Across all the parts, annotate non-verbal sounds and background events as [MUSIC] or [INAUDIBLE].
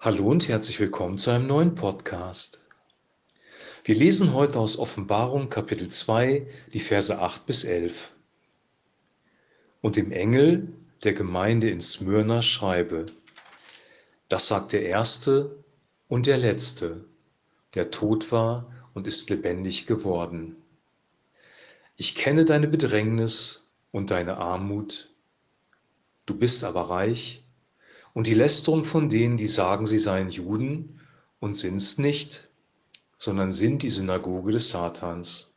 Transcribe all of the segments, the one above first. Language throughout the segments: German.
Hallo und herzlich willkommen zu einem neuen Podcast. Wir lesen heute aus Offenbarung Kapitel 2 die Verse 8 bis 11. Und dem Engel der Gemeinde in Smyrna schreibe, das sagt der Erste und der Letzte, der tot war und ist lebendig geworden. Ich kenne deine Bedrängnis und deine Armut, du bist aber reich und die Lästerung von denen, die sagen, sie seien Juden und sind's nicht, sondern sind die Synagoge des Satans.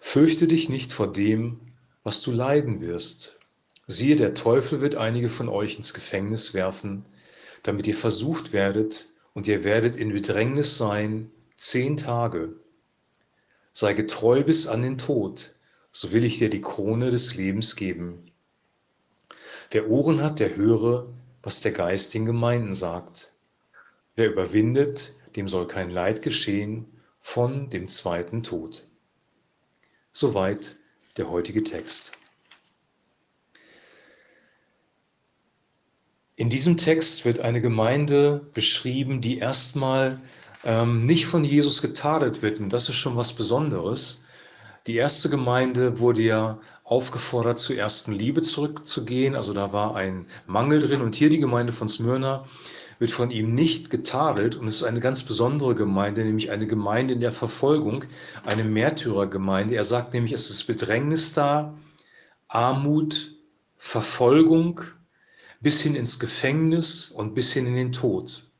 Fürchte dich nicht vor dem, was du leiden wirst. Siehe, der Teufel wird einige von euch ins Gefängnis werfen, damit ihr versucht werdet, und ihr werdet in Bedrängnis sein zehn Tage. Sei getreu bis an den Tod, so will ich dir die Krone des Lebens geben. Wer Ohren hat, der höre, was der Geist den Gemeinden sagt. Wer überwindet, dem soll kein Leid geschehen von dem zweiten Tod. Soweit der heutige Text. In diesem Text wird eine Gemeinde beschrieben, die erstmal ähm, nicht von Jesus getadelt wird. Und das ist schon was Besonderes. Die erste Gemeinde wurde ja aufgefordert, zur ersten Liebe zurückzugehen. Also da war ein Mangel drin. Und hier die Gemeinde von Smyrna wird von ihm nicht getadelt. Und es ist eine ganz besondere Gemeinde, nämlich eine Gemeinde in der Verfolgung, eine Märtyrergemeinde. Er sagt nämlich, es ist Bedrängnis da, Armut, Verfolgung, bis hin ins Gefängnis und bis hin in den Tod.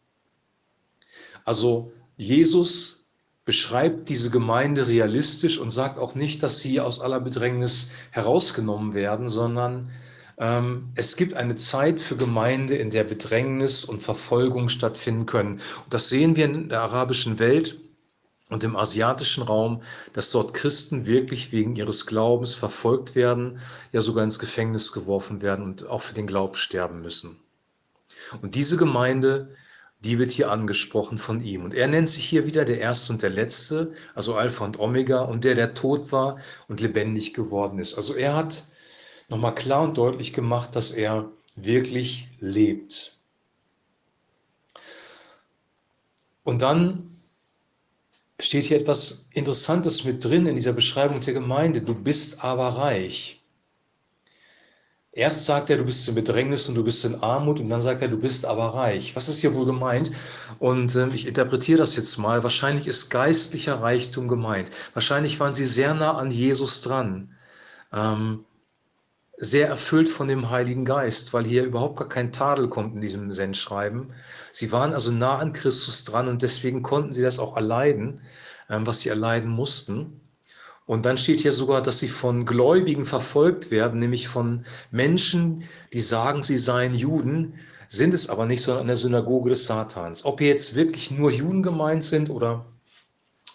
Also Jesus beschreibt diese Gemeinde realistisch und sagt auch nicht, dass sie aus aller Bedrängnis herausgenommen werden, sondern ähm, es gibt eine Zeit für Gemeinde, in der Bedrängnis und Verfolgung stattfinden können. Und das sehen wir in der arabischen Welt und im asiatischen Raum, dass dort Christen wirklich wegen ihres Glaubens verfolgt werden, ja sogar ins Gefängnis geworfen werden und auch für den Glauben sterben müssen. Und diese Gemeinde die wird hier angesprochen von ihm. Und er nennt sich hier wieder der Erste und der Letzte, also Alpha und Omega, und der, der tot war und lebendig geworden ist. Also er hat nochmal klar und deutlich gemacht, dass er wirklich lebt. Und dann steht hier etwas Interessantes mit drin in dieser Beschreibung der Gemeinde. Du bist aber reich. Erst sagt er, du bist in Bedrängnis und du bist in Armut und dann sagt er, du bist aber reich. Was ist hier wohl gemeint? Und äh, ich interpretiere das jetzt mal. Wahrscheinlich ist geistlicher Reichtum gemeint. Wahrscheinlich waren sie sehr nah an Jesus dran. Ähm, sehr erfüllt von dem Heiligen Geist, weil hier überhaupt gar kein Tadel kommt in diesem Sendschreiben. Sie waren also nah an Christus dran und deswegen konnten sie das auch erleiden, ähm, was sie erleiden mussten. Und dann steht hier sogar, dass sie von Gläubigen verfolgt werden, nämlich von Menschen, die sagen, sie seien Juden, sind es aber nicht, sondern in der Synagoge des Satans. Ob hier jetzt wirklich nur Juden gemeint sind oder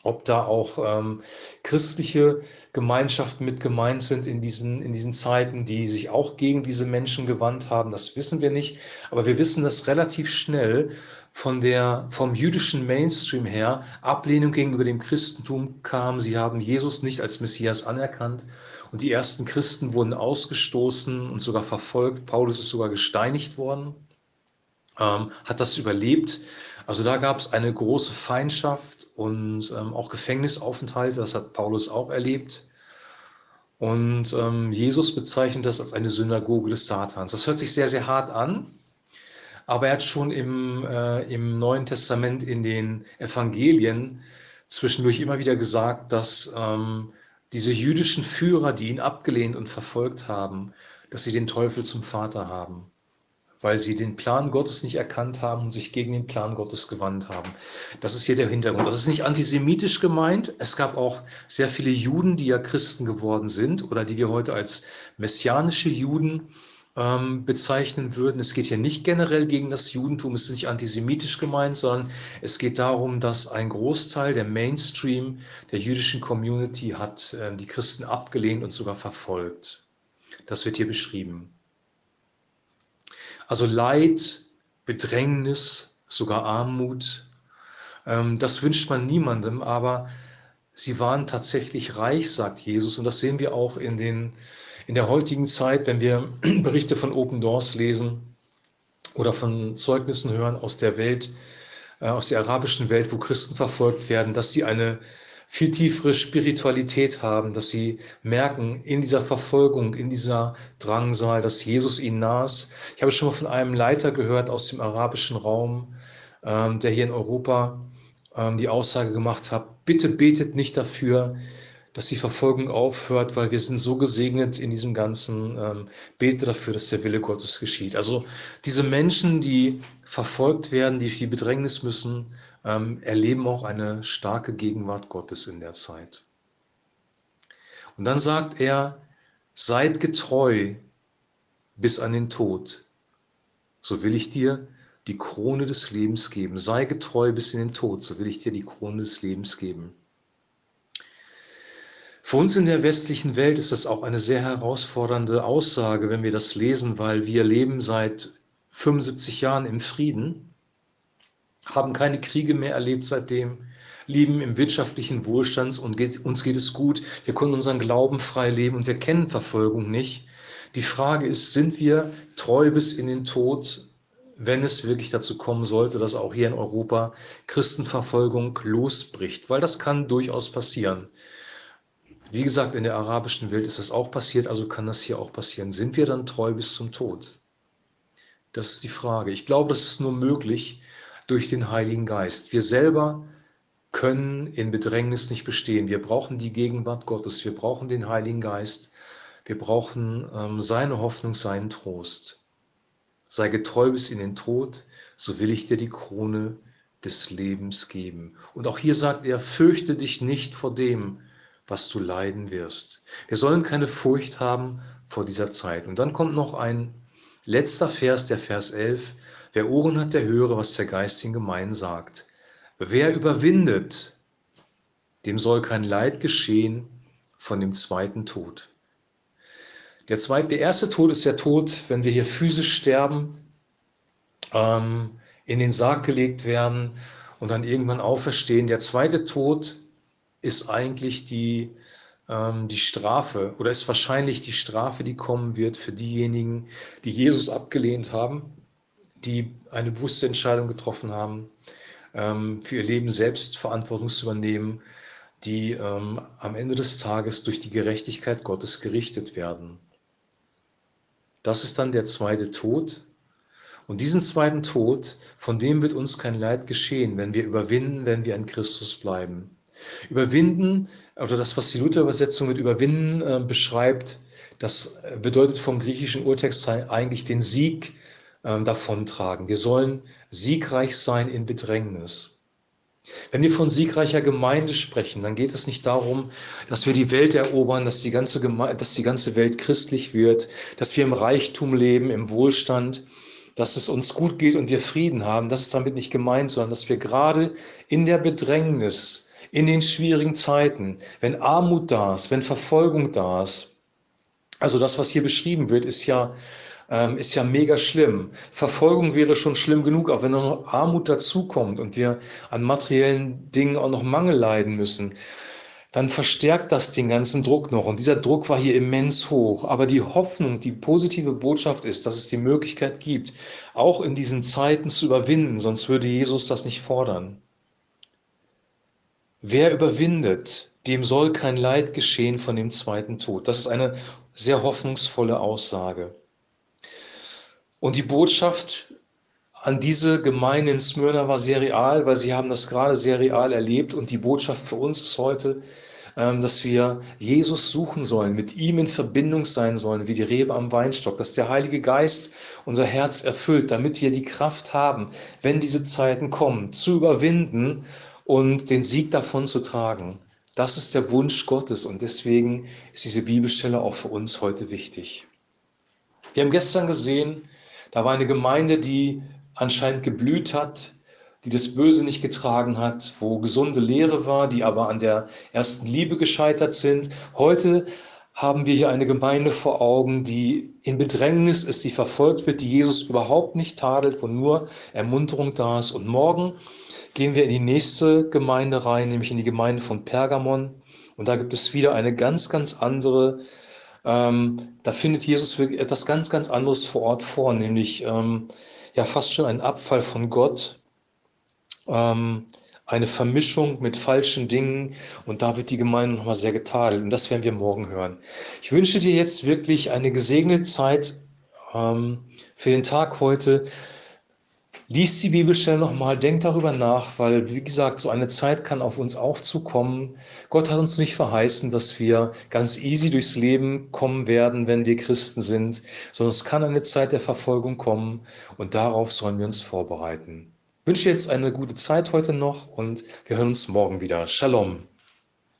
ob da auch ähm, christliche Gemeinschaften mit gemeint sind in diesen, in diesen Zeiten, die sich auch gegen diese Menschen gewandt haben, das wissen wir nicht. Aber wir wissen, dass relativ schnell von der, vom jüdischen Mainstream her Ablehnung gegenüber dem Christentum kam. Sie haben Jesus nicht als Messias anerkannt und die ersten Christen wurden ausgestoßen und sogar verfolgt. Paulus ist sogar gesteinigt worden, ähm, hat das überlebt. Also da gab es eine große Feindschaft und ähm, auch Gefängnisaufenthalte, das hat Paulus auch erlebt. Und ähm, Jesus bezeichnet das als eine Synagoge des Satans. Das hört sich sehr, sehr hart an, aber er hat schon im, äh, im Neuen Testament in den Evangelien zwischendurch immer wieder gesagt, dass ähm, diese jüdischen Führer, die ihn abgelehnt und verfolgt haben, dass sie den Teufel zum Vater haben, weil sie den Plan Gottes nicht erkannt haben und sich gegen den Plan Gottes gewandt haben. Das ist hier der Hintergrund. Das ist nicht antisemitisch gemeint. Es gab auch sehr viele Juden, die ja Christen geworden sind oder die wir heute als messianische Juden ähm, bezeichnen würden. Es geht hier nicht generell gegen das Judentum, es ist nicht antisemitisch gemeint, sondern es geht darum, dass ein Großteil der Mainstream der jüdischen Community hat äh, die Christen abgelehnt und sogar verfolgt. Das wird hier beschrieben. Also Leid, Bedrängnis, sogar Armut, ähm, das wünscht man niemandem, aber sie waren tatsächlich reich, sagt Jesus. Und das sehen wir auch in den in der heutigen Zeit, wenn wir [CLEARS THROAT] Berichte von Open Doors lesen, oder von Zeugnissen hören aus der Welt, äh, aus der arabischen Welt, wo Christen verfolgt werden, dass sie eine viel tiefere Spiritualität haben, dass sie merken in dieser Verfolgung, in dieser Drangsal, dass Jesus ihnen nah ist. Ich habe schon mal von einem Leiter gehört aus dem arabischen Raum, ähm, der hier in Europa ähm, die Aussage gemacht hat, bitte betet nicht dafür, dass die Verfolgung aufhört, weil wir sind so gesegnet in diesem Ganzen. Ähm, bete dafür, dass der Wille Gottes geschieht. Also diese Menschen, die verfolgt werden, die die Bedrängnis müssen, ähm, erleben auch eine starke Gegenwart Gottes in der Zeit. Und dann sagt er, seid getreu bis an den Tod. So will ich dir die Krone des Lebens geben. Sei getreu bis in den Tod, so will ich dir die Krone des Lebens geben. Für uns in der westlichen Welt ist das auch eine sehr herausfordernde Aussage, wenn wir das lesen, weil wir leben seit 75 Jahren im Frieden, haben keine Kriege mehr erlebt seitdem, leben im wirtschaftlichen Wohlstand und geht, uns geht es gut. Wir können unseren Glauben frei leben und wir kennen Verfolgung nicht. Die Frage ist, sind wir treu bis in den Tod, wenn es wirklich dazu kommen sollte, dass auch hier in Europa Christenverfolgung losbricht? Weil das kann durchaus passieren. Wie gesagt, in der arabischen Welt ist das auch passiert, also kann das hier auch passieren. Sind wir dann treu bis zum Tod? Das ist die Frage. Ich glaube, das ist nur möglich durch den Heiligen Geist. Wir selber können in Bedrängnis nicht bestehen. Wir brauchen die Gegenwart Gottes. Wir brauchen den Heiligen Geist. Wir brauchen ähm, seine Hoffnung, seinen Trost. Sei getreu bis in den Tod, so will ich dir die Krone des Lebens geben. Und auch hier sagt er, fürchte dich nicht vor dem, was du leiden wirst. Wir sollen keine Furcht haben vor dieser Zeit. Und dann kommt noch ein letzter Vers, der Vers 11. Wer Ohren hat, der höre, was der Geist in Gemeinden sagt. Wer überwindet, dem soll kein Leid geschehen von dem zweiten Tod. Der, zweite, der erste Tod ist der Tod, wenn wir hier physisch sterben, ähm, in den Sarg gelegt werden und dann irgendwann auferstehen. Der zweite Tod ist eigentlich die, die Strafe oder ist wahrscheinlich die Strafe, die kommen wird für diejenigen, die Jesus abgelehnt haben, die eine bewusste Entscheidung getroffen haben, ähm, für ihr Leben selbst Verantwortung zu übernehmen, die ähm, am Ende des Tages durch die Gerechtigkeit Gottes gerichtet werden. Das ist dann der zweite Tod. Und diesen zweiten Tod, von dem wird uns kein Leid geschehen, wenn wir überwinden, wenn wir in Christus bleiben. Überwinden, oder das, was die Luther-Übersetzung mit überwinden äh, beschreibt, das bedeutet vom griechischen Urtext eigentlich den Sieg äh, davontragen. Wir sollen siegreich sein in Bedrängnis. Wenn wir von siegreicher Gemeinde sprechen, dann geht es nicht darum, dass wir die Welt erobern, dass die ganze, Geme dass die ganze Welt christlich wird, dass wir im Reichtum leben, im Wohlstand, dass es uns gut geht und wir Frieden haben. Das ist damit nicht gemeint, sondern dass wir gerade in der Bedrängnis, in den schwierigen Zeiten, wenn Armut da ist, wenn Verfolgung da ist. Also das, was hier beschrieben wird, ist ja, ähm, ist ja mega schlimm. Verfolgung wäre schon schlimm genug, aber wenn noch Armut dazukommt und wir an materiellen Dingen auch noch Mangel leiden müssen, dann verstärkt das den ganzen Druck noch. Und dieser Druck war hier immens hoch. Aber die Hoffnung, die positive Botschaft ist, dass es die Möglichkeit gibt, auch in diesen Zeiten zu überwinden, sonst würde Jesus das nicht fordern. Wer überwindet, dem soll kein Leid geschehen von dem zweiten Tod. Das ist eine sehr hoffnungsvolle Aussage. Und die Botschaft an diese Gemeinde in Smyrna war sehr real, weil sie haben das gerade sehr real erlebt. Und die Botschaft für uns ist heute, ähm, dass wir Jesus suchen sollen, mit ihm in Verbindung sein sollen, wie die Rebe am Weinstock, dass der Heilige Geist unser Herz erfüllt, damit wir die Kraft haben, wenn diese Zeiten kommen, zu überwinden und den Sieg davon zu tragen. Das ist der Wunsch Gottes und deswegen ist diese Bibelstelle auch für uns heute wichtig. Wir haben gestern gesehen, da war eine Gemeinde, die anscheinend geblüht hat, die das Böse nicht getragen hat, wo gesunde Lehre war, die aber an der ersten Liebe gescheitert sind. Heute haben wir hier eine Gemeinde vor Augen, die in Bedrängnis ist, die verfolgt wird, die Jesus überhaupt nicht tadelt, wo nur Ermunterung da ist. Und morgen gehen wir in die nächste Gemeinde rein, nämlich in die Gemeinde von Pergamon. Und da gibt es wieder eine ganz, ganz andere, ähm, da findet Jesus wirklich etwas ganz, ganz anderes vor Ort vor, nämlich ähm, ja fast schon ein Abfall von Gott, ähm, eine Vermischung mit falschen Dingen und da wird die Gemeinde nochmal sehr getadelt und das werden wir morgen hören. Ich wünsche dir jetzt wirklich eine gesegnete Zeit ähm, für den Tag heute. Lies die Bibelstelle nochmal, denk darüber nach, weil, wie gesagt, so eine Zeit kann auf uns auch zukommen. Gott hat uns nicht verheißen, dass wir ganz easy durchs Leben kommen werden, wenn wir Christen sind, sondern es kann eine Zeit der Verfolgung kommen und darauf sollen wir uns vorbereiten. Ich wünsche jetzt eine gute Zeit heute noch und wir hören uns morgen wieder. Shalom.